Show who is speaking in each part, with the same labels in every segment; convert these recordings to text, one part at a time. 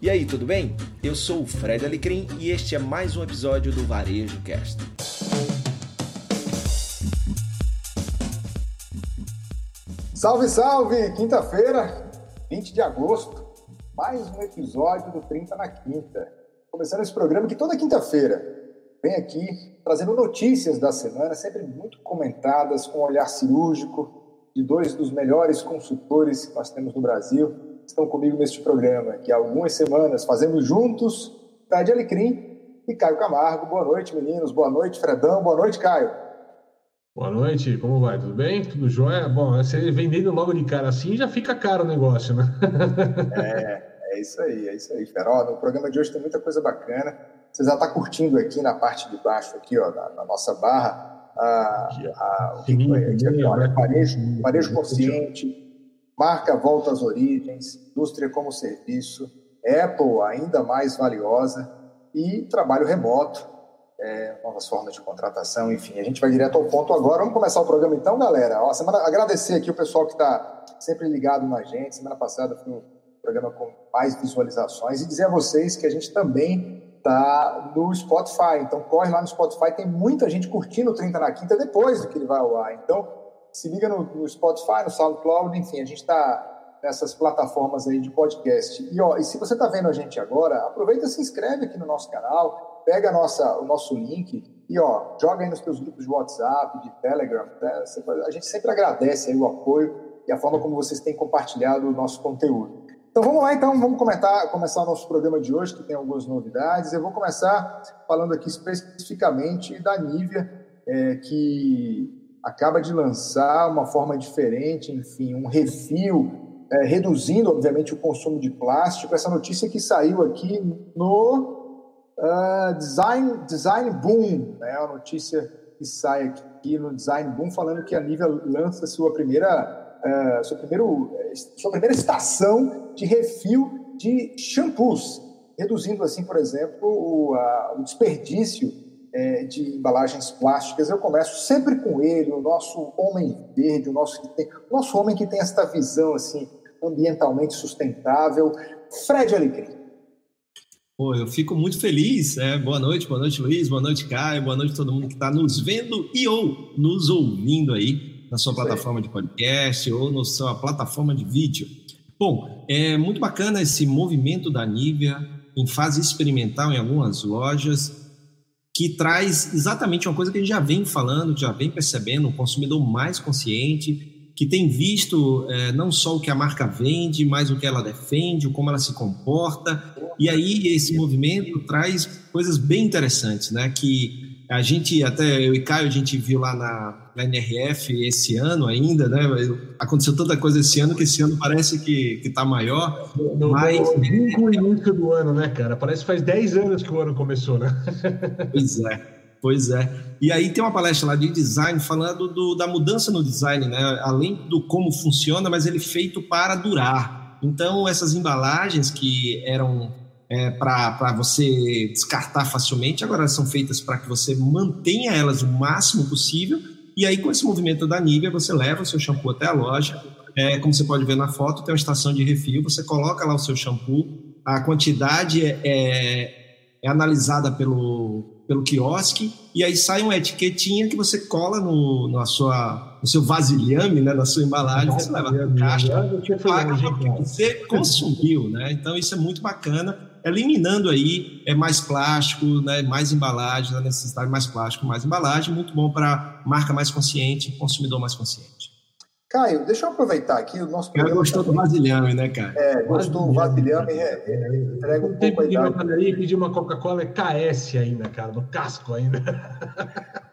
Speaker 1: E aí, tudo bem? Eu sou o Fred Alecrim e este é mais um episódio do Varejo Cast.
Speaker 2: Salve, salve! Quinta-feira, 20 de agosto, mais um episódio do 30 na Quinta. Começando esse programa que toda quinta-feira vem aqui trazendo notícias da semana, sempre muito comentadas, com um olhar cirúrgico, de dois dos melhores consultores que nós temos no Brasil, estão comigo neste programa, que há algumas semanas fazemos juntos, Tade Alecrim e Caio Camargo. Boa noite, meninos. Boa noite, Fredão. Boa noite, Caio.
Speaker 3: Boa noite, como vai? Tudo bem? Tudo jóia? Bom, você vendendo logo de cara assim já fica caro o negócio, né?
Speaker 2: é, é isso aí, é isso aí, Feró. No programa de hoje tem muita coisa bacana. Você já está curtindo aqui na parte de baixo, aqui, ó, na, na nossa barra, a, a, o que foi aqui, aqui, olha, varejo, varejo consciente, marca volta às origens, indústria como serviço, Apple ainda mais valiosa e trabalho remoto, é, novas formas de contratação, enfim, a gente vai direto ao ponto agora. Vamos começar o programa então, galera. Ó, semana, agradecer aqui o pessoal que está sempre ligado na gente. Semana passada foi um programa com mais visualizações e dizer a vocês que a gente também está no Spotify. Então corre lá no Spotify, tem muita gente curtindo o 30 na quinta depois do que ele vai ao ar. Então se liga no, no Spotify, no SoundCloud, enfim, a gente está nessas plataformas aí de podcast. E, ó, e se você está vendo a gente agora, aproveita e se inscreve aqui no nosso canal, pega nossa, o nosso link e ó, joga aí nos seus grupos de WhatsApp, de Telegram. Né? A gente sempre agradece aí o apoio e a forma como vocês têm compartilhado o nosso conteúdo. Então vamos lá, então, vamos comentar, começar o nosso programa de hoje, que tem algumas novidades. Eu vou começar falando aqui especificamente da Nivea, é, que acaba de lançar uma forma diferente, enfim, um refil, é, reduzindo, obviamente, o consumo de plástico. Essa notícia que saiu aqui no uh, Design, Design Boom, né? a notícia que sai aqui no Design Boom, falando que a Nivea lança sua primeira, uh, sua, primeiro, sua primeira estação de refil de shampoos, reduzindo, assim, por exemplo, o, uh, o desperdício é, de embalagens plásticas, eu começo sempre com ele, o nosso homem verde, o nosso, o nosso homem que tem esta visão assim ambientalmente sustentável, Fred Alecrim.
Speaker 4: Pô, eu fico muito feliz. É, boa noite, boa noite, Luiz, boa noite, Caio, boa noite a todo mundo que está nos vendo e ou nos ouvindo aí na sua plataforma de podcast ou na sua plataforma de vídeo. Bom, é muito bacana esse movimento da Nivea em fase experimental em algumas lojas que traz exatamente uma coisa que a gente já vem falando, já vem percebendo, um consumidor mais consciente, que tem visto é, não só o que a marca vende, mas o que ela defende, como ela se comporta. E aí esse movimento traz coisas bem interessantes, né? Que a gente, até eu e Caio, a gente viu lá na, na NRF esse ano ainda, né? Aconteceu tanta coisa esse ano que esse ano parece que, que tá maior.
Speaker 3: No, mas... No início do ano, né, cara? Parece que faz 10 anos que o ano começou, né?
Speaker 4: Pois é. Pois é. E aí tem uma palestra lá de design falando do, da mudança no design, né? Além do como funciona, mas ele é feito para durar. Então, essas embalagens que eram é, para você descartar facilmente, agora elas são feitas para que você mantenha elas o máximo possível. E aí, com esse movimento da Nivea, você leva o seu shampoo até a loja. É, como você pode ver na foto, tem uma estação de refil, você coloca lá o seu shampoo, a quantidade é, é, é analisada pelo, pelo quiosque, e aí sai uma etiquetinha que você cola no, na sua, no seu vasilhame, né, na sua embalagem, você leva na caixa, paga o que você consumiu, né? Então isso é muito bacana eliminando aí é mais plástico, né, mais embalagem, a necessidade de mais plástico, mais embalagem, muito bom para marca mais consciente, consumidor mais consciente.
Speaker 2: Caio, deixa eu aproveitar aqui o nosso
Speaker 4: programa. gostou do vasilhame, né, cara?
Speaker 2: É, gostou do vasilhame, é, é, entrega um pouco a
Speaker 3: idade. pedir uma Coca-Cola é KS ainda, cara, no casco ainda.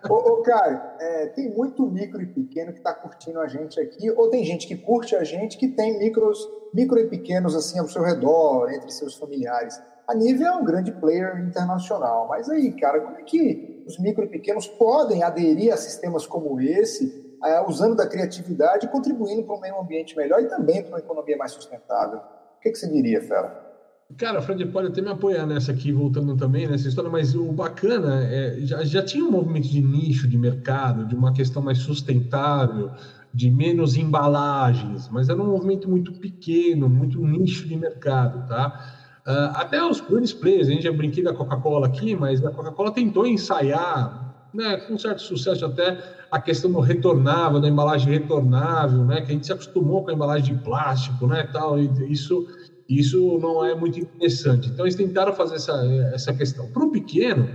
Speaker 2: ô, ô Caio, é, tem muito micro e pequeno que está curtindo a gente aqui, ou tem gente que curte a gente que tem micros micro e pequenos assim ao seu redor, entre seus familiares. A Nivea é um grande player internacional, mas aí, cara, como é que os micro e pequenos podem aderir a sistemas como esse, usando da criatividade contribuindo para um meio ambiente melhor e também para uma economia mais sustentável? O que, que você diria, Fera?
Speaker 3: Cara, Fred pode até me apoiar nessa aqui, voltando também nessa história, mas o bacana é já, já tinha um movimento de nicho de mercado, de uma questão mais sustentável, de menos embalagens, mas era um movimento muito pequeno, muito nicho de mercado, tá? Uh, até os grandes players, a gente já brinquei da Coca-Cola aqui, mas a Coca-Cola tentou ensaiar, né, com certo sucesso até, a questão do retornável, da embalagem retornável, né, que a gente se acostumou com a embalagem de plástico, né, tal, e isso, isso não é muito interessante. Então, eles tentaram fazer essa, essa questão. Para o pequeno,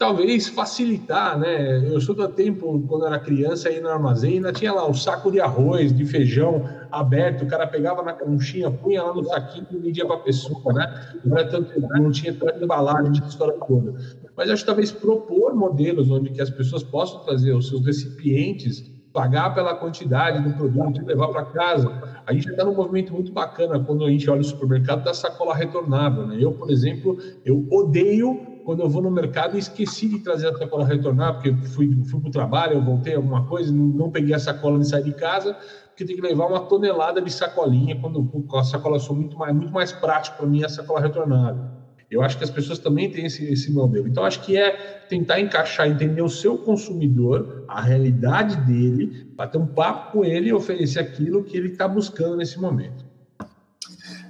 Speaker 3: talvez facilitar, né? Eu sou do tempo, quando era criança, aí no armazém, ainda tinha lá o saco de arroz, de feijão aberto, o cara pegava na conchinha, punha lá no saquinho e vendia para a pessoa, né? Não, era tanto, não tinha tanta embalagem, tinha história toda. Mas acho que talvez propor modelos onde que as pessoas possam trazer os seus recipientes, pagar pela quantidade do produto e levar para casa. A gente está num movimento muito bacana quando a gente olha o supermercado da sacola retornável, né? Eu, por exemplo, eu odeio quando eu vou no mercado, esqueci de trazer a sacola retornar, porque fui, fui para o trabalho, eu voltei alguma coisa, não, não peguei a sacola de sair de casa, porque tem que levar uma tonelada de sacolinha, quando a sacola sou muito mais, muito mais prático para mim a sacola retornável. Eu acho que as pessoas também têm esse, esse modelo. Então, acho que é tentar encaixar, entender o seu consumidor, a realidade dele, bater um papo com ele e oferecer aquilo que ele está buscando nesse momento.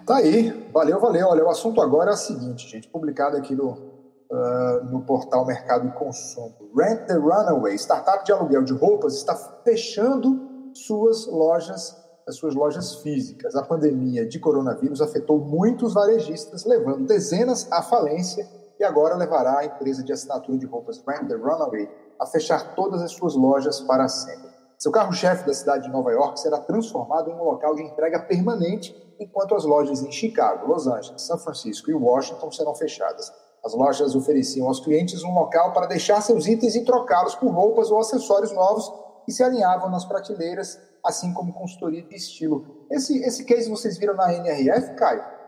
Speaker 2: Tá aí, valeu, valeu. Olha, o assunto agora é o seguinte, gente, publicado aqui no, uh, no portal Mercado e Consumo. Rent the Runaway, startup de aluguel de roupas, está fechando suas lojas, as suas lojas físicas. A pandemia de coronavírus afetou muitos varejistas, levando dezenas à falência e agora levará a empresa de assinatura de roupas Rent the Runaway a fechar todas as suas lojas para sempre. Seu carro-chefe da cidade de Nova York será transformado em um local de entrega permanente, enquanto as lojas em Chicago, Los Angeles, São Francisco e Washington serão fechadas. As lojas ofereciam aos clientes um local para deixar seus itens e trocá-los por roupas ou acessórios novos que se alinhavam nas prateleiras, assim como consultoria de estilo. Esse, esse case vocês viram na NRF, Caio?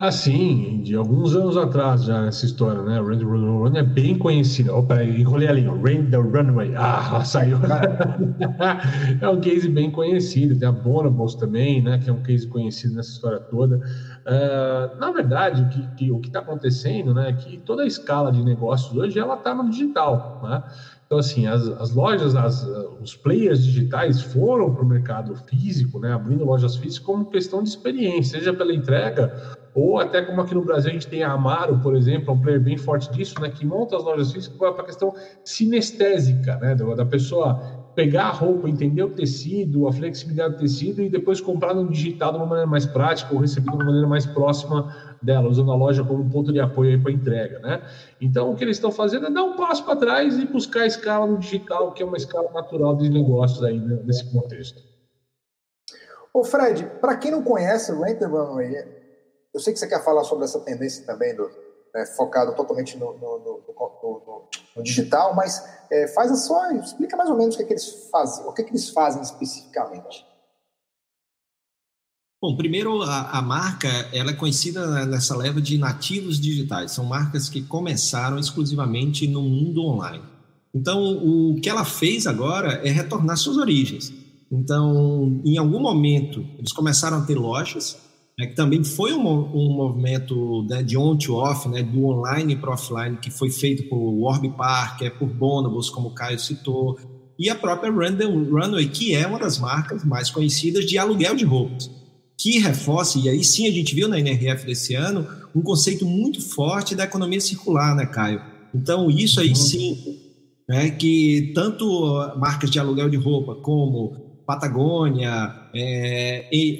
Speaker 3: Assim, de alguns anos atrás já essa história, né? Run, Run, Run é bem conhecida. Opa, enrolei ali, Rain the Runway. Ah, saiu. é um case bem conhecido. Tem a Bonables também, né? Que é um case conhecido nessa história toda. Uh, na verdade, o que, o que está acontecendo, né? É que toda a escala de negócios hoje ela está no digital, né? Então, assim, as, as lojas, as, os players digitais foram para o mercado físico, né, abrindo lojas físicas como questão de experiência, seja pela entrega ou até como aqui no Brasil a gente tem a Amaro, por exemplo, é um player bem forte disso, né, que monta as lojas físicas para a questão sinestésica, né, da pessoa pegar a roupa, entender o tecido, a flexibilidade do tecido e depois comprar no digital de uma maneira mais prática ou receber de uma maneira mais próxima dela, usando a loja como ponto de apoio para entrega, né? Então, o que eles estão fazendo é dar um passo para trás e buscar a escala no digital, que é uma escala natural de negócios aí né, nesse contexto.
Speaker 2: Ô Fred, para quem não conhece o Rent Runway, eu sei que você quer falar sobre essa tendência também, do, né, focado totalmente no, no, no, no digital, mas é, faz a sua, explica mais ou menos o que, é que eles fazem, o que, é que eles fazem especificamente.
Speaker 4: Bom, primeiro a, a, marca ela é conhecida nessa leva de nativos digitais. São marcas que começaram exclusivamente no mundo online. Então, o que ela fez agora é retornar suas origens. Então, em algum momento, eles começaram a ter lojas né, que também foi um, um movimento né, de on to off, né, do online para offline, que foi feito por Warby Parker, por Bonobos, como o Caio citou, e a própria Random Runway, que é uma das marcas mais conhecidas de aluguel de roupas, que reforça, e aí sim a gente viu na NRF desse ano, um conceito muito forte da economia circular, né, Caio? Então, isso aí uhum. sim, né, que tanto marcas de aluguel de roupa como Patagônia, é, e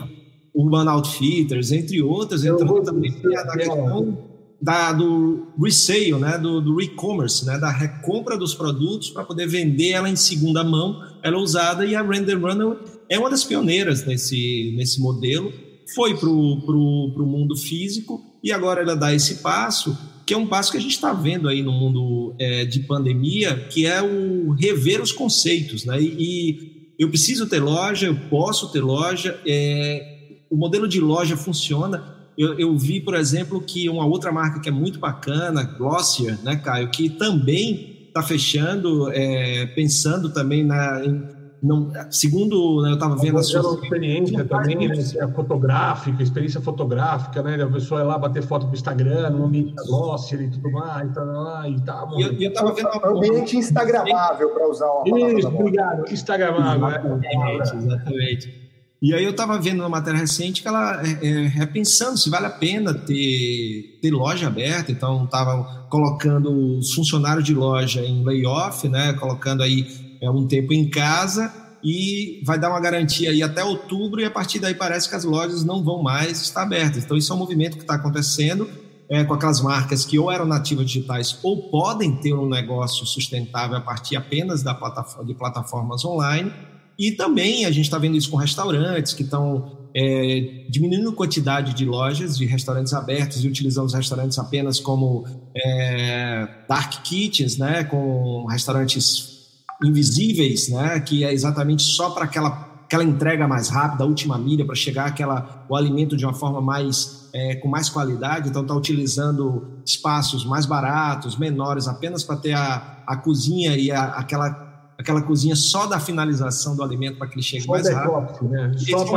Speaker 4: Urban Outfitters, entre outras, entrando também na questão da, do resale, né, do, do e-commerce, né, da recompra dos produtos para poder vender ela em segunda mão, ela usada, e a Render Runner é uma das pioneiras nesse, nesse modelo, foi para o mundo físico e agora ela dá esse passo, que é um passo que a gente está vendo aí no mundo é, de pandemia, que é o rever os conceitos, né, e, e eu preciso ter loja, eu posso ter loja, é, o modelo de loja funciona. Eu, eu, vi, por exemplo, que uma outra marca que é muito bacana, Glossier, né, Caio, que também está fechando, é, pensando também na. Em, não, segundo né, eu estava vendo a
Speaker 3: sua experiência também, né, é fotográfica, experiência fotográfica, né? A pessoa é lá bater foto para o Instagram, no ambiente da Glossier e tudo mais, e tá, e tá
Speaker 2: e eu, eu tava vendo uma... ambiente instagramável para usar uma
Speaker 3: Isso, obrigado, instagramável.
Speaker 4: Exatamente, exatamente. E aí eu estava vendo uma matéria recente que ela é, é, repensando se vale a pena ter, ter loja aberta, então estava colocando os funcionários de loja em layoff, né, colocando aí é, um tempo em casa e vai dar uma garantia aí até outubro e a partir daí parece que as lojas não vão mais estar abertas. Então isso é um movimento que está acontecendo é, com aquelas marcas que ou eram nativas digitais ou podem ter um negócio sustentável a partir apenas da plataforma, de plataformas online. E também a gente está vendo isso com restaurantes que estão é, diminuindo a quantidade de lojas, de restaurantes abertos e utilizando os restaurantes apenas como é, dark kitchens, né, com restaurantes invisíveis, né, que é exatamente só para aquela aquela entrega mais rápida, a última milha, para chegar aquela, o alimento de uma forma mais é, com mais qualidade, então está utilizando espaços mais baratos, menores, apenas para ter a, a cozinha e a, aquela, aquela cozinha só da finalização do alimento para que ele chegue só mais rápido.
Speaker 3: Né? Só,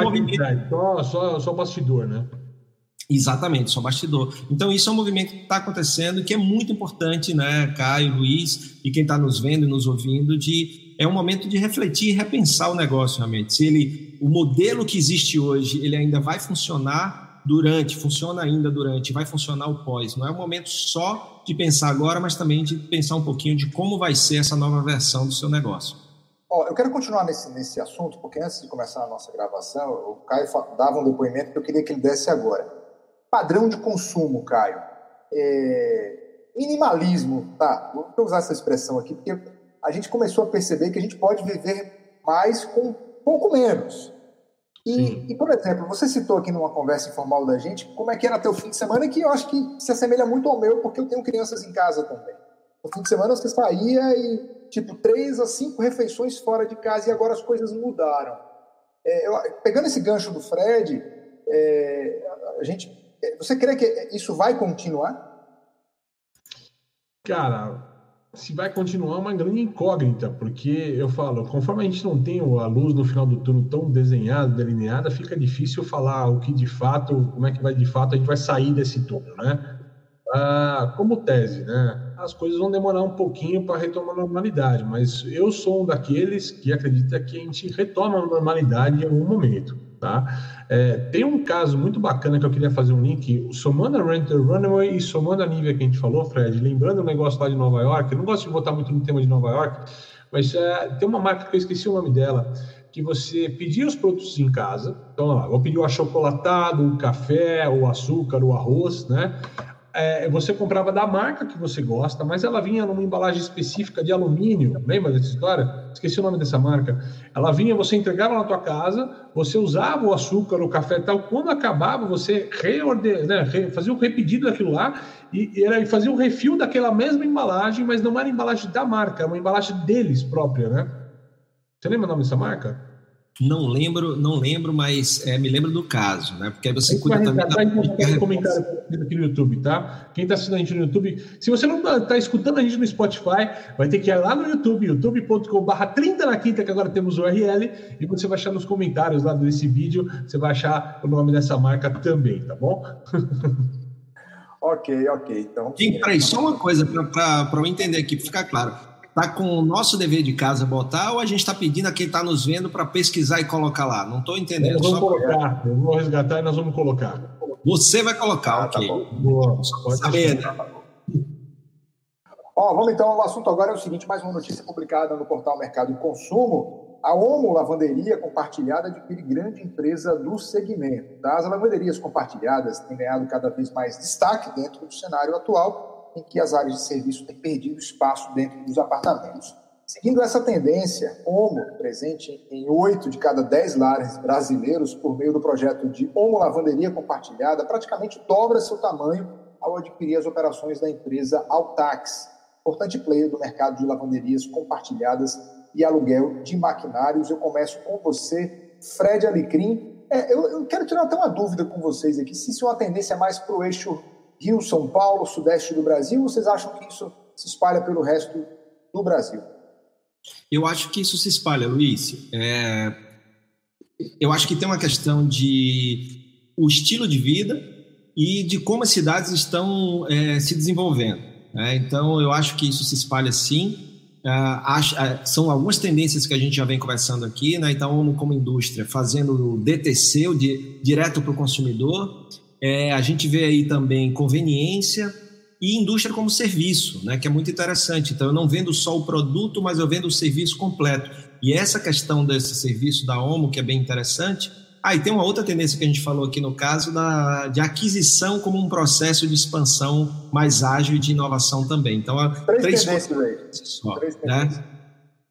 Speaker 3: só, só, só bastidor, né?
Speaker 4: Exatamente, só bastidor. Então, isso é um movimento que está acontecendo que é muito importante, né, Caio, Luiz e quem está nos vendo e nos ouvindo, de é um momento de refletir e repensar o negócio realmente. Se ele, o modelo que existe hoje, ele ainda vai funcionar durante, funciona ainda durante, vai funcionar o pós. Não é o momento só de pensar agora, mas também de pensar um pouquinho de como vai ser essa nova versão do seu negócio.
Speaker 2: Oh, eu quero continuar nesse, nesse assunto, porque antes de começar a nossa gravação, o Caio dava um depoimento que eu queria que ele desse agora. Padrão de consumo, Caio. É... Minimalismo, tá? Vou usar essa expressão aqui, porque a gente começou a perceber que a gente pode viver mais com pouco menos. E, e, por exemplo, você citou aqui numa conversa informal da gente como é que era teu fim de semana, que eu acho que se assemelha muito ao meu, porque eu tenho crianças em casa também. No fim de semana você saía e, tipo, três a cinco refeições fora de casa e agora as coisas mudaram. É, eu, pegando esse gancho do Fred, é, a gente, você crê que isso vai continuar?
Speaker 3: Cara, se vai continuar uma grande incógnita, porque eu falo, conforme a gente não tem a luz no final do túnel tão desenhada, delineada, fica difícil falar o que de fato, como é que vai de fato a gente vai sair desse túnel, né? Ah, como tese, né? As coisas vão demorar um pouquinho para retomar a normalidade, mas eu sou um daqueles que acredita que a gente retoma a normalidade em algum momento. Tá? É, tem um caso muito bacana que eu queria fazer um link, somando a Renter Runaway e somando a Nivea que a gente falou, Fred, lembrando o negócio lá de Nova York, eu não gosto de voltar muito no tema de Nova York, mas é, tem uma marca que eu esqueci o nome dela, que você pedia os produtos em casa, então lá, vou pedir o achocolatado, o café, o açúcar, o arroz, né? É, você comprava da marca que você gosta, mas ela vinha numa embalagem específica de alumínio. Lembra dessa história? Esqueci o nome dessa marca. Ela vinha, você entregava na tua casa, você usava o açúcar, o café e tal. Quando acabava, você reorden... né, fazia o um repedido daquilo lá e, e fazia um refil daquela mesma embalagem, mas não era embalagem da marca, era uma embalagem deles própria, né? Você lembra o nome dessa marca?
Speaker 4: Não lembro, não lembro, mas é, me lembro do caso, né? Porque aí você cuida também da...
Speaker 3: Um comentário aqui no YouTube, tá? Quem está assistindo a gente no YouTube, se você não está tá escutando a gente no Spotify, vai ter que ir lá no YouTube, youtube.com/barra 30 na quinta, que agora temos o URL, e você vai achar nos comentários lá desse vídeo, você vai achar o nome dessa marca também, tá bom?
Speaker 2: ok, ok. Então.
Speaker 4: Sim, peraí, só uma coisa para eu entender aqui, para ficar claro está com o nosso dever de casa botar ou a gente está pedindo a quem está nos vendo para pesquisar e colocar lá? Não estou entendendo.
Speaker 3: Nós vamos Só colocar, eu vou resgatar e nós vamos colocar.
Speaker 4: Você vai colocar, ah, tá ok. Tá bom. Boa. Só saber, né?
Speaker 2: Ó, vamos então, o assunto agora é o seguinte, mais uma notícia publicada no portal Mercado e Consumo. A Omo Lavanderia Compartilhada adquire grande empresa do segmento. Tá? As lavanderias compartilhadas têm ganhado cada vez mais destaque dentro do cenário atual em que as áreas de serviço têm perdido espaço dentro dos apartamentos. Seguindo essa tendência, Omo, presente em oito de cada dez lares brasileiros por meio do projeto de Omo Lavanderia Compartilhada, praticamente dobra seu tamanho ao adquirir as operações da empresa Altax, importante player do mercado de lavanderias compartilhadas e aluguel de maquinários. Eu começo com você, Fred Alecrim. É, eu, eu, quero tirar até uma dúvida com vocês aqui, se isso é uma tendência mais para o eixo Rio, São Paulo, Sudeste do Brasil? Ou vocês acham que isso se espalha pelo resto do Brasil?
Speaker 4: Eu acho que isso se espalha, Luiz. É... Eu acho que tem uma questão de o estilo de vida e de como as cidades estão é, se desenvolvendo. Né? Então, eu acho que isso se espalha sim. uh, são algumas tendências que a gente já vem conversando aqui, né? Então, como indústria, fazendo o DTC, o di, direto para o consumidor. É, a gente vê aí também conveniência e indústria como serviço, né? Que é muito interessante. Então, eu não vendo só o produto, mas eu vendo o serviço completo. E essa questão desse serviço da OMO, que é bem interessante, ah, e tem uma outra tendência que a gente falou aqui no caso da, de aquisição como um processo de expansão mais ágil e de inovação também. Então,
Speaker 2: três, três tendências
Speaker 4: só, três né?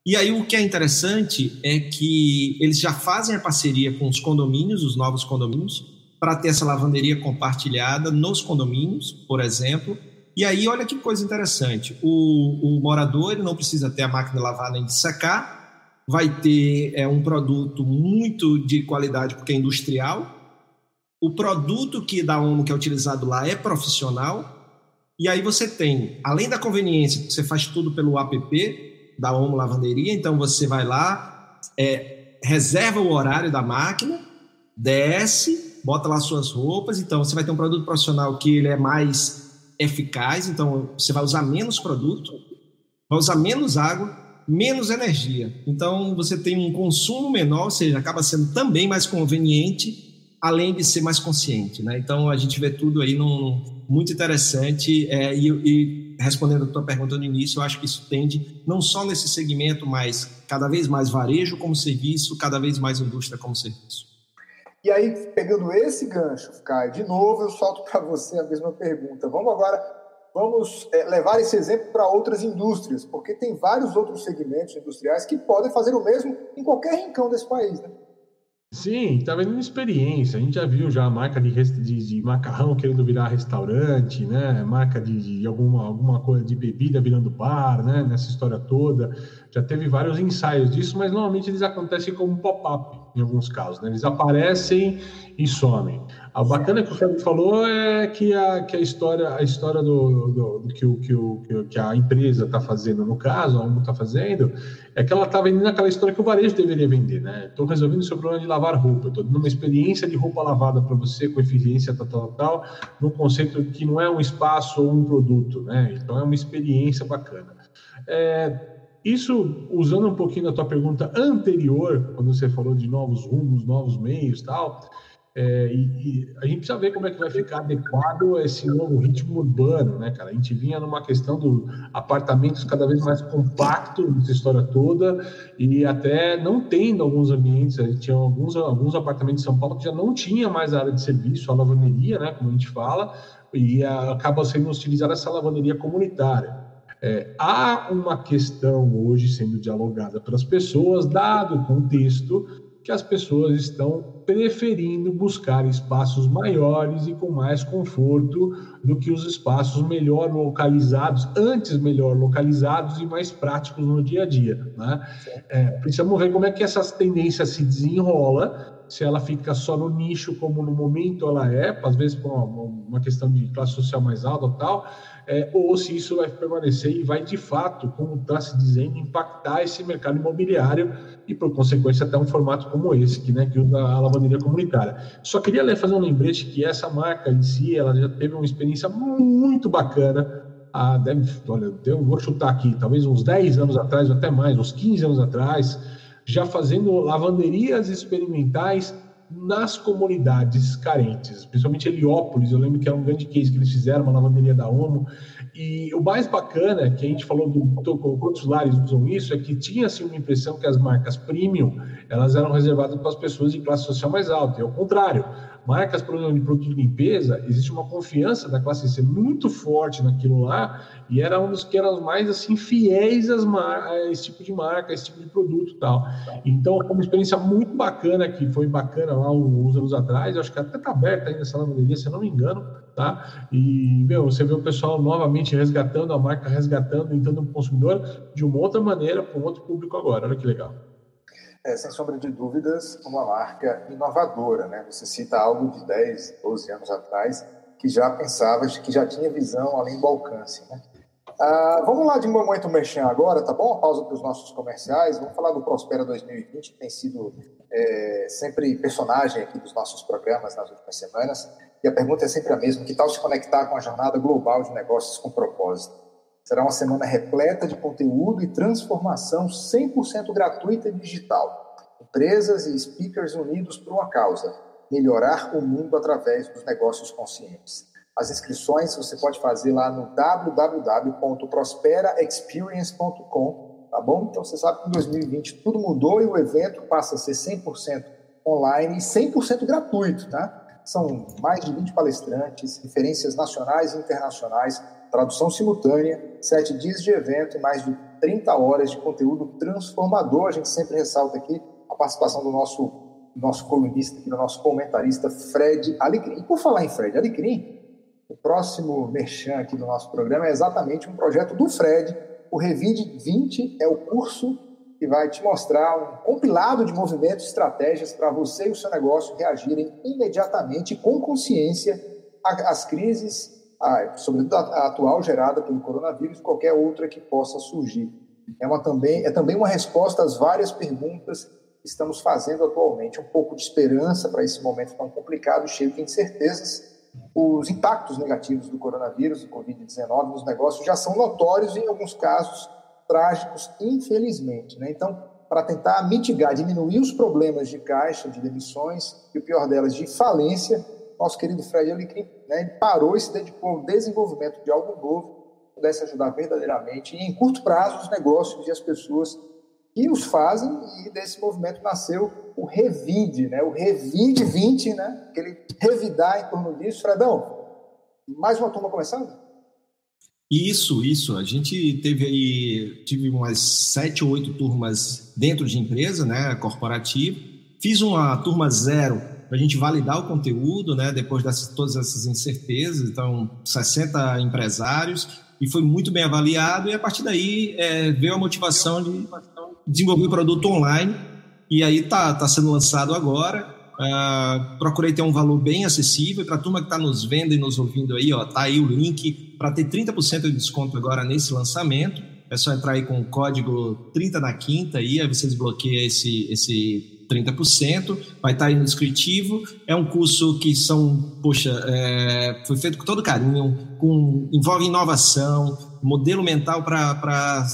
Speaker 4: E aí o que é interessante é que eles já fazem a parceria com os condomínios, os novos condomínios, para ter essa lavanderia compartilhada nos condomínios, por exemplo. E aí, olha que coisa interessante. O, o morador ele não precisa ter a máquina de lavar nem de secar, vai ter é, um produto muito de qualidade porque é industrial. O produto que da OMO que é utilizado lá é profissional. E aí você tem, além da conveniência, você faz tudo pelo app da OMO Lavanderia, então você vai lá, é, reserva o horário da máquina, desce, bota lá suas roupas, então você vai ter um produto profissional que ele é mais eficaz, então você vai usar menos produto, vai usar menos água, menos energia. Então você tem um consumo menor, ou seja, acaba sendo também mais conveniente, além de ser mais consciente. Né? Então a gente vê tudo aí num, muito interessante. É, e, e, respondendo a tua pergunta no início, eu acho que isso tende não só nesse segmento, mas cada vez mais varejo como serviço, cada vez mais indústria como serviço.
Speaker 2: E aí, pegando esse gancho, Caio, de novo eu solto para você a mesma pergunta. Vamos agora vamos é, levar esse exemplo para outras indústrias, porque tem vários outros segmentos industriais que podem fazer o mesmo em qualquer rincão desse país, né?
Speaker 3: Sim, está vendo experiência. A gente já viu já a marca de, de, de, macarrão querendo virar restaurante, né? Marca de, de, alguma, alguma coisa de bebida virando bar, né? Nessa história toda. Já teve vários ensaios disso, mas normalmente eles acontecem como pop-up em alguns casos, né? Eles aparecem e somem. A bacana que o Fábio falou é que a, que a história, a história do, do, que, o, que, o, que a empresa está fazendo, no caso, a UMO está fazendo, é que ela está vendendo aquela história que o varejo deveria vender, né? Estou resolvendo o seu problema de lavar roupa, estou dando uma experiência de roupa lavada para você com eficiência tal, tal, tal, num conceito que não é um espaço ou um produto, né? Então é uma experiência bacana. É, isso, usando um pouquinho da tua pergunta anterior, quando você falou de novos rumos, novos meios tal, é, e, e, a gente precisa ver como é que vai ficar adequado esse novo ritmo urbano, né, cara? A gente vinha numa questão do apartamentos cada vez mais compactos nessa história toda e até não tendo alguns ambientes, a gente tinha alguns, alguns apartamentos em São Paulo que já não tinha mais a área de serviço, a lavanderia, né, como a gente fala, e a, acaba sendo utilizada essa lavanderia comunitária. É, há uma questão hoje sendo dialogada pelas pessoas, dado o contexto, que as pessoas estão preferindo buscar espaços maiores e com mais conforto do que os espaços melhor localizados, antes melhor localizados e mais práticos no dia a dia. Né? É, precisamos ver como é que essa tendência se desenrola, se ela fica só no nicho como no momento ela é, às vezes por uma, uma questão de classe social mais alta ou tal, é, ou se isso vai permanecer e vai de fato, como está se dizendo, impactar esse mercado imobiliário e, por consequência, até um formato como esse, que, né, que usa a lavanderia comunitária. Só queria fazer um lembrete que essa marca em si, ela já teve uma experiência muito bacana. Ah, deve, olha, eu vou chutar aqui, talvez uns 10 anos atrás, ou até mais, uns 15 anos atrás, já fazendo lavanderias experimentais nas comunidades carentes, principalmente Heliópolis, eu lembro que era um grande case que eles fizeram, uma lavanderia da ONU, e o mais bacana, que a gente falou do quantos lares usam isso, é que tinha assim, uma impressão que as marcas premium, elas eram reservadas para as pessoas de classe social mais alta, e ao contrário, marcas de produto de limpeza, existe uma confiança da classe C muito forte naquilo lá, e era um dos que eram mais assim fiéis às a esse tipo de marca, a esse tipo de produto e tal. Então, uma experiência muito bacana, que foi bacana lá uns anos atrás, acho que até está aberta ainda essa lavanderia, se eu não me engano, tá? E, meu, você vê o pessoal novamente resgatando a marca, resgatando, entrando no consumidor de uma outra maneira, para um outro público agora, olha que legal
Speaker 2: é, sem sombra de dúvidas, uma marca inovadora. Né? Você cita algo de 10, 12 anos atrás, que já pensava, que já tinha visão além do alcance. Né? Ah, vamos lá de momento mexer agora, tá bom? Uma pausa para os nossos comerciais. Vamos falar do Prospera 2020, que tem sido é, sempre personagem aqui dos nossos programas nas últimas semanas. E a pergunta é sempre a mesma: que tal se conectar com a jornada global de negócios com propósito? Será uma semana repleta de conteúdo e transformação 100% gratuita e digital. Empresas e speakers unidos por uma causa: melhorar o mundo através dos negócios conscientes. As inscrições você pode fazer lá no www.prosperaexperience.com, tá bom? Então você sabe que em 2020 tudo mudou e o evento passa a ser 100% online e 100% gratuito, tá? São mais de 20 palestrantes, referências nacionais e internacionais, tradução simultânea, sete dias de evento e mais de 30 horas de conteúdo transformador. A gente sempre ressalta aqui a participação do nosso, nosso colunista, do nosso comentarista Fred Alecrim. E por falar em Fred Alecrim, o próximo merchan aqui do nosso programa é exatamente um projeto do Fred. O Revide 20 é o curso que vai te mostrar um compilado de movimentos e estratégias para você e o seu negócio reagirem imediatamente com consciência às crises ah, sobretudo a atual gerada pelo coronavírus qualquer outra que possa surgir. É, uma, também, é também uma resposta às várias perguntas que estamos fazendo atualmente. Um pouco de esperança para esse momento tão complicado, cheio de incertezas. Os impactos negativos do coronavírus, do Covid-19 nos negócios já são notórios e, em alguns casos, trágicos, infelizmente. Né? Então, para tentar mitigar, diminuir os problemas de caixa, de demissões e o pior delas, de falência, nosso querido Fred Alecrim, né, ele parou e se dedicou ao desenvolvimento de algo novo que pudesse ajudar verdadeiramente e em curto prazo os negócios e as pessoas que os fazem e desse movimento nasceu o Revide, né, o Revide 20, né, aquele revidar em torno disso. Fredão, mais uma turma começando?
Speaker 4: Isso, isso. A gente teve aí, tive umas sete ou oito turmas dentro de empresa, né, corporativa. Fiz uma turma zero para a gente validar o conteúdo, né, depois de todas essas incertezas. Então, 60 empresários, e foi muito bem avaliado, e a partir daí é, veio a motivação de desenvolver o produto online, e aí está tá sendo lançado agora. Uh, procurei ter um valor bem acessível para a turma que está nos vendo e nos ouvindo aí, ó, tá aí o link para ter 30% de desconto agora nesse lançamento. É só entrar aí com o código 30 na quinta aí, aí você desbloqueia esse, esse 30%, vai estar aí no descritivo. É um curso que são, poxa, é, foi feito com todo carinho, com, envolve inovação, modelo mental para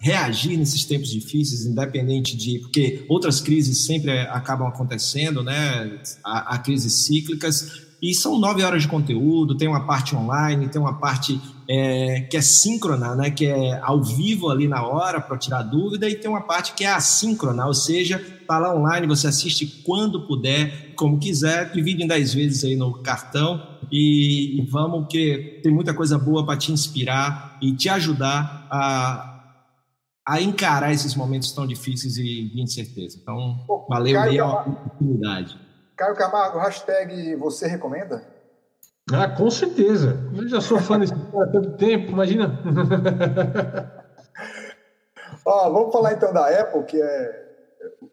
Speaker 4: reagir nesses tempos difíceis, independente de. Porque outras crises sempre acabam acontecendo, né? Há crises cíclicas. E são nove horas de conteúdo, tem uma parte online, tem uma parte é, que é síncrona, né, que é ao vivo ali na hora para tirar dúvida, e tem uma parte que é assíncrona, ou seja, está lá online, você assiste quando puder, como quiser, divide em dez vezes aí no cartão e, e vamos, que tem muita coisa boa para te inspirar e te ajudar a, a encarar esses momentos tão difíceis e de incerteza. Então, valeu aí a oportunidade.
Speaker 2: Caio Camargo, hashtag você recomenda?
Speaker 3: Ah, com certeza. Eu já sou fã desse cara há tanto tempo, imagina.
Speaker 2: Ó, vamos falar então da Apple, que é.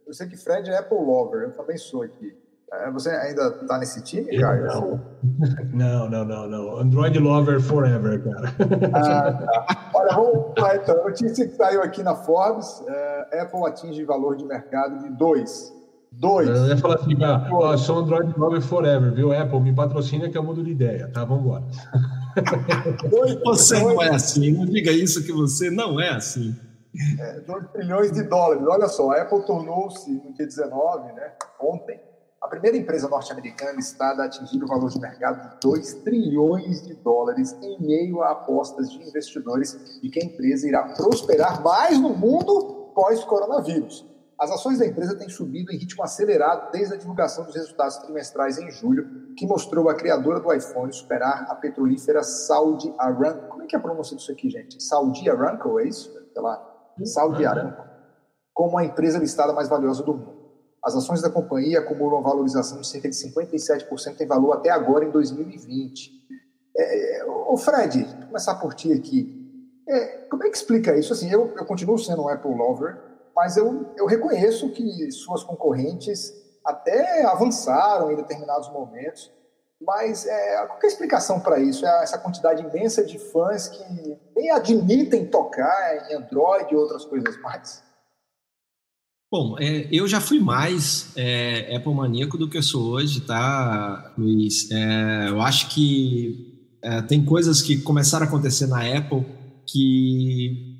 Speaker 2: Eu sei que Fred é Apple Lover, eu também sou aqui. É, você ainda tá nesse time, Caio?
Speaker 3: Não. não, não, não, não. Android Lover Forever, cara. Ah,
Speaker 2: tá. Olha, vamos lá então. Notícia que saiu aqui na Forbes: é, Apple atinge valor de mercado de 2 Dois. Eu
Speaker 3: ia falar assim, ah, ó, sou Android 9 Forever, viu? Apple, me patrocina que eu mudo de ideia, tá? Vamos embora.
Speaker 4: Você não é assim, não diga isso que você não é assim.
Speaker 2: É, 2 trilhões de dólares. Olha só, a Apple tornou-se, no dia 19, né, ontem, a primeira empresa norte-americana listada a atingir o valor de mercado de 2 trilhões de dólares em meio a apostas de investidores de que a empresa irá prosperar mais no mundo pós-coronavírus. As ações da empresa têm subido em ritmo acelerado desde a divulgação dos resultados trimestrais em julho, que mostrou a criadora do iPhone superar a petrolífera Saudi Aramco. Como é que é a pronúncia disso aqui, gente? Saudi Aramco, é isso? Sei lá. Saudi Aramco. Como a empresa listada mais valiosa do mundo. As ações da companhia acumulam valorização de cerca de 57% em valor até agora, em 2020. É, Fred, vou começar por ti aqui. É, como é que explica isso? Assim, eu, eu continuo sendo um Apple lover, mas eu, eu reconheço que suas concorrentes até avançaram em determinados momentos, mas é, qual é a explicação para isso? É essa quantidade imensa de fãs que nem admitem tocar em Android e outras coisas mais?
Speaker 4: Bom, é, eu já fui mais é, Apple maníaco do que eu sou hoje, tá, Luiz? É, eu acho que é, tem coisas que começaram a acontecer na Apple que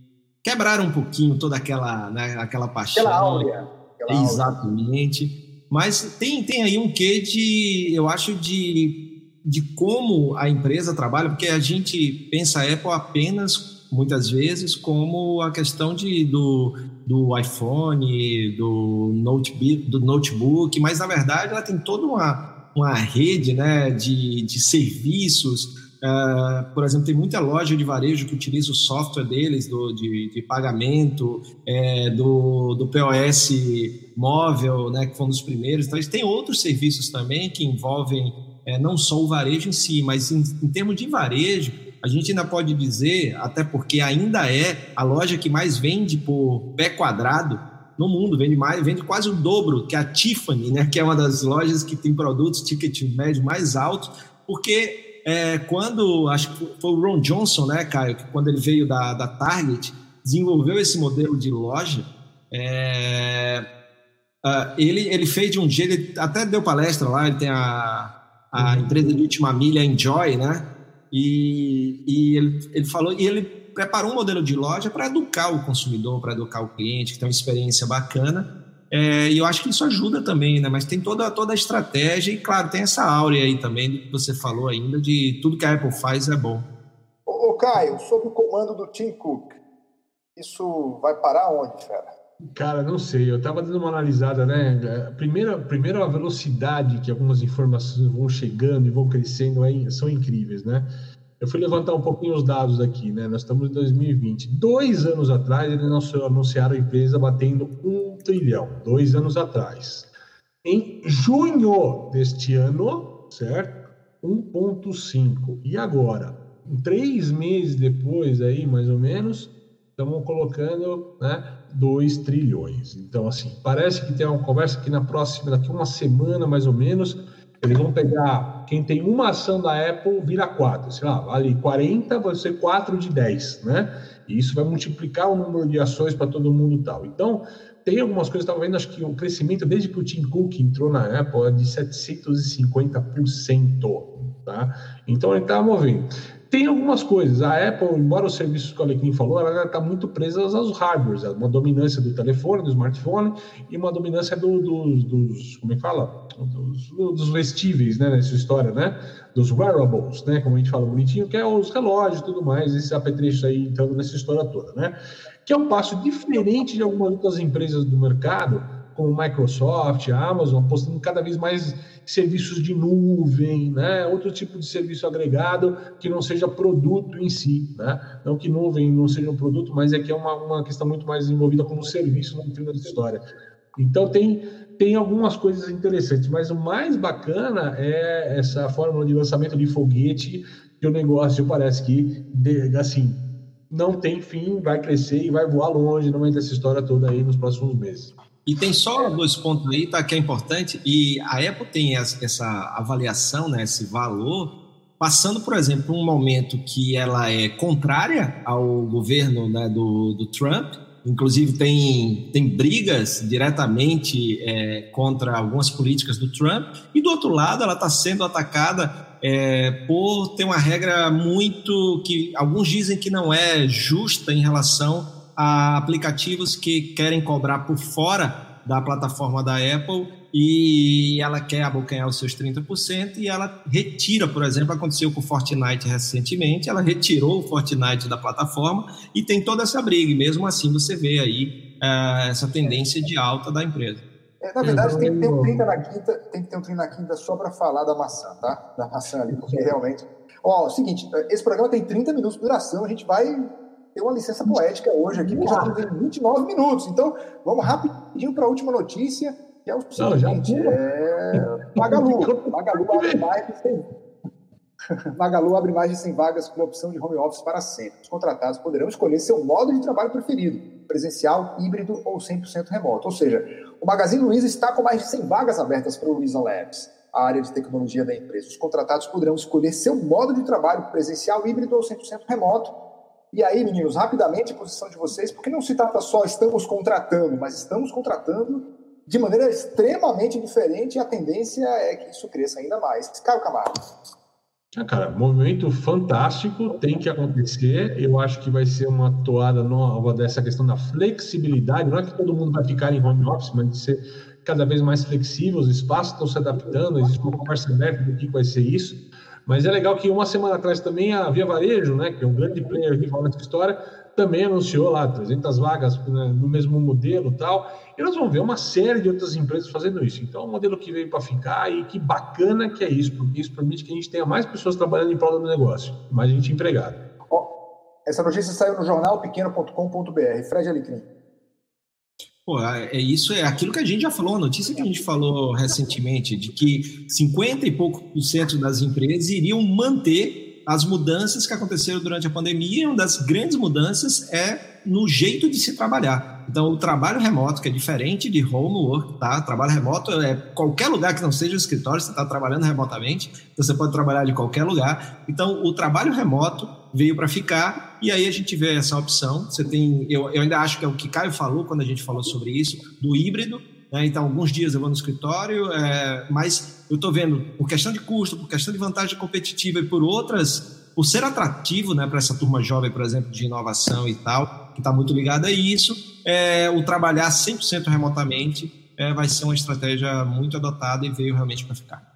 Speaker 4: quebraram um pouquinho toda aquela, né, aquela paixão.
Speaker 2: Aquela áurea. Aquela
Speaker 4: Exatamente. Áurea. Mas tem, tem aí um quê de, eu acho, de, de como a empresa trabalha, porque a gente pensa a Apple apenas, muitas vezes, como a questão de, do, do iPhone, do notebook, do notebook, mas na verdade ela tem toda uma, uma rede né, de, de serviços Uh, por exemplo, tem muita loja de varejo que utiliza o software deles do, de, de pagamento, é, do, do POS móvel, né, que foi um dos primeiros. Então, têm outros serviços também que envolvem é, não só o varejo em si, mas em, em termos de varejo, a gente ainda pode dizer, até porque ainda é a loja que mais vende por pé quadrado no mundo, vende mais, vende quase o dobro que a Tiffany, né, que é uma das lojas que tem produtos ticket médio mais altos, porque é, quando, acho que foi o Ron Johnson, né, Caio, que quando ele veio da, da Target, desenvolveu esse modelo de loja, é, uh, ele, ele fez de um jeito, ele até deu palestra lá, ele tem a, a uhum. empresa de última milha Enjoy, né, e, e ele, ele falou, e ele preparou um modelo de loja para educar o consumidor, para educar o cliente, que tem uma experiência bacana, é, e eu acho que isso ajuda também, né? Mas tem toda, toda a estratégia e, claro, tem essa áurea aí também do que você falou ainda, de tudo que a Apple faz é bom.
Speaker 2: Ô, ô Caio, sob o comando do Tim Cook, isso vai parar onde, fera?
Speaker 3: Cara, não sei. Eu estava dando uma analisada, né? Primeiro, primeiro a velocidade que algumas informações vão chegando e vão crescendo aí são incríveis, né? Eu fui levantar um pouquinho os dados aqui, né? Nós estamos em 2020. Dois anos atrás, eles anunciaram a empresa batendo um trilhão. Dois anos atrás. Em junho deste ano, certo? 1,5. E agora? Três meses depois, aí, mais ou menos, estamos colocando né, 2 trilhões. Então, assim, parece que tem uma conversa que na próxima, daqui uma semana, mais ou menos, eles vão pegar quem tem uma ação da Apple, vira 4. Sei lá, vale 40, vai ser 4 de 10, né? E isso vai multiplicar o número de ações para todo mundo tal. Então, tem algumas coisas, estava vendo, acho que o crescimento, desde que o Tim Cook entrou na Apple, é de 750%. Tá? Então, ele está movendo. Tem algumas coisas. A Apple, embora os serviços que o Alequim falou, ela está muito presa aos hardwares. Uma dominância do telefone, do smartphone e uma dominância do, dos, dos, como é que fala? Dos, dos vestíveis, né, nessa história, né? Dos wearables, né? Como a gente fala bonitinho, que é os relógios e tudo mais, esses apetrechos aí entrando nessa história toda, né? Que é um passo diferente de algumas outras empresas do mercado, como Microsoft, Amazon, apostando cada vez mais serviços de nuvem, né? outro tipo de serviço agregado que não seja produto em si. Né? Não que nuvem não seja um produto, mas é que é uma, uma questão muito mais envolvida como serviço no fim da história. Então tem, tem algumas coisas interessantes, mas o mais bacana é essa fórmula de lançamento de foguete, que o negócio parece que, assim, não tem fim, vai crescer e vai voar longe no meio dessa história toda aí nos próximos meses.
Speaker 4: E tem só dois pontos aí, tá, que é importante, e a Apple tem essa avaliação, né, esse valor, passando, por exemplo, um momento que ela é contrária ao governo né, do, do Trump, inclusive tem, tem brigas diretamente é, contra algumas políticas do Trump, e do outro lado ela está sendo atacada é, por ter uma regra muito que alguns dizem que não é justa em relação a aplicativos que querem cobrar por fora da plataforma da Apple e ela quer abocanhar os seus 30% e ela retira, por exemplo, aconteceu com o Fortnite recentemente, ela retirou o Fortnite da plataforma e tem toda essa briga, e mesmo assim você vê aí uh, essa tendência de alta da empresa.
Speaker 2: É, na verdade, tem que ter um 30 na quinta, tem que ter um 30 na quinta só para falar da maçã, tá? Da maçã ali, porque realmente. Ó, é o seguinte, esse programa tem 30 minutos de duração, a gente vai ter uma licença poética hoje aqui, porque já estamos em 29 minutos. Então, vamos rapidinho para a última notícia, que é o seguinte: Não, é... Magalu. Magalu abre mais de 100... Magalu abre mais de 100 vagas com a opção de home office para sempre. Os contratados poderão escolher seu modo de trabalho preferido, presencial, híbrido ou 100% remoto. Ou seja, o Magazine Luiza está com mais de 100 vagas abertas para o Luiza Labs, a área de tecnologia da empresa. Os contratados poderão escolher seu modo de trabalho presencial, híbrido ou 100% remoto e aí, meninos, rapidamente a posição de vocês, porque não se trata só estamos contratando, mas estamos contratando de maneira extremamente diferente e a tendência é que isso cresça ainda mais. Caio Camargo.
Speaker 3: Ah, cara, movimento fantástico, tem que acontecer. Eu acho que vai ser uma toada nova dessa questão da flexibilidade. Não é que todo mundo vai ficar em home office, mas de ser cada vez mais flexível, os espaços estão se adaptando, existe uma conversa aberta do que vai ser isso. Mas é legal que uma semana atrás também a Via Varejo, né, que é um grande player rival nessa história, também anunciou lá 300 vagas né, no mesmo modelo tal. E nós vamos ver uma série de outras empresas fazendo isso. Então, é um modelo que veio para ficar e que bacana que é isso, porque isso permite que a gente tenha mais pessoas trabalhando em prol do negócio, mais gente empregada.
Speaker 2: Essa notícia saiu no jornal pequeno.com.br. Fred Alecrim.
Speaker 4: Pô, é, é isso, é aquilo que a gente já falou, a notícia que a gente falou recentemente, de que 50 e pouco por cento das empresas iriam manter as mudanças que aconteceram durante a pandemia, e uma das grandes mudanças é no jeito de se trabalhar. Então, o trabalho remoto, que é diferente de home work, tá? Trabalho remoto é qualquer lugar que não seja o escritório, você está trabalhando remotamente, você pode trabalhar de qualquer lugar. Então, o trabalho remoto veio para ficar e aí a gente vê essa opção. Você tem, eu, eu ainda acho que é o que Caio falou quando a gente falou sobre isso, do híbrido. Né? Então, alguns dias eu vou no escritório, é, mas eu estou vendo, por questão de custo, por questão de vantagem competitiva e por outras, por ser atrativo né, para essa turma jovem, por exemplo, de inovação e tal, que está muito ligada a isso, é, o trabalhar 100% remotamente é, vai ser uma estratégia muito adotada e veio realmente para ficar.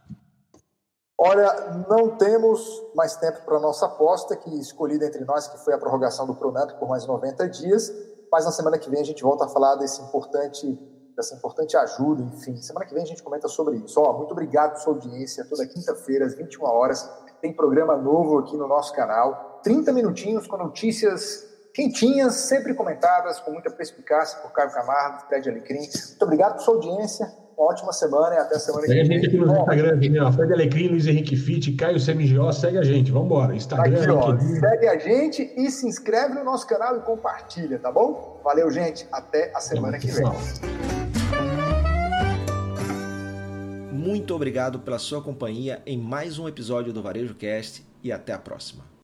Speaker 2: Olha, não temos mais tempo para a nossa aposta, que escolhida entre nós, que foi a prorrogação do Pronamp por mais 90 dias, mas na semana que vem a gente volta a falar desse importante, dessa importante ajuda, enfim. Semana que vem a gente comenta sobre isso. Ó, muito obrigado pela sua audiência. Toda quinta-feira, às 21 horas, tem programa novo aqui no nosso canal. 30 minutinhos com notícias quentinhas, sempre comentadas, com muita perspicácia por Caio Camargo, Fred Alecrim. Muito obrigado por sua audiência. Uma ótima semana e até a semana
Speaker 3: segue que vem. Segue a gente aqui no Instagram, né? Fred Alecrim, Luiz Henrique Fit, Caio CMGO, segue a gente. Vamos embora. Instagram,
Speaker 2: aqui, ó, segue a gente e se inscreve no nosso canal e compartilha, tá bom? Valeu, gente. Até a semana que vem.
Speaker 1: Muito obrigado pela sua companhia em mais um episódio do Varejo Cast e até a próxima.